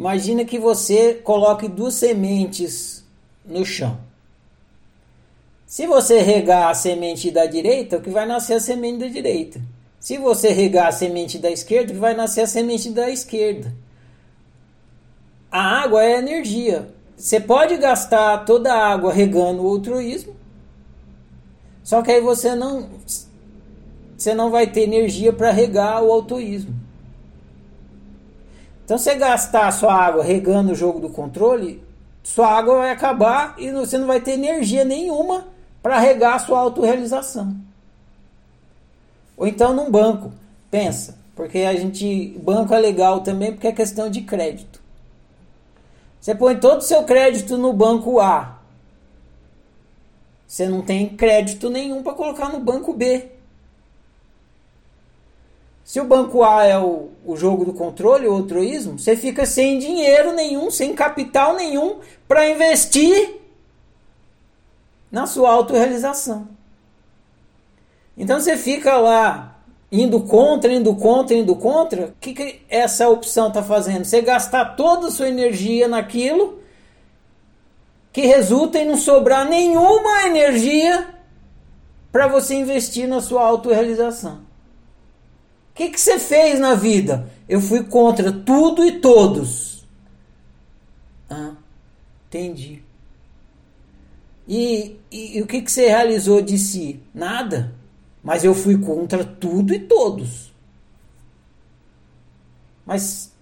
Imagina que você coloque duas sementes no chão. Se você regar a semente da direita, o que vai nascer é a semente da direita. Se você regar a semente da esquerda, o que vai nascer é a semente da esquerda. A água é energia. Você pode gastar toda a água regando o altruísmo, só que aí você não você não vai ter energia para regar o altruísmo. Então, você gastar sua água regando o jogo do controle, sua água vai acabar e você não vai ter energia nenhuma para regar a sua autorrealização. Ou então num banco. Pensa, porque a gente. Banco é legal também porque é questão de crédito. Você põe todo o seu crédito no banco A. Você não tem crédito nenhum para colocar no banco B. Se o banco A é o, o jogo do controle, o altruísmo, você fica sem dinheiro nenhum, sem capital nenhum para investir na sua autorrealização. Então você fica lá indo contra, indo contra, indo contra. O que, que essa opção está fazendo? Você gastar toda a sua energia naquilo que resulta em não sobrar nenhuma energia para você investir na sua autorrealização. O que, você fez na vida? Eu fui contra tudo e todos. Ah, entendi. E, e, e o que, que você realizou de si? Nada. Mas eu fui contra tudo e todos. Mas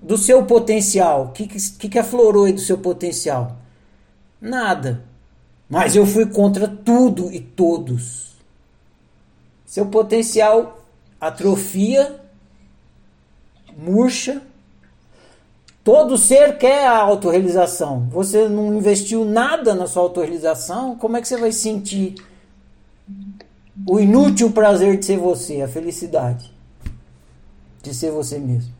do seu potencial, o que, que, que aflorou aí do seu potencial? Nada. Mas eu fui contra tudo e todos. Seu potencial atrofia, murcha. Todo ser quer a autorrealização. Você não investiu nada na sua autorrealização, como é que você vai sentir o inútil prazer de ser você, a felicidade de ser você mesmo?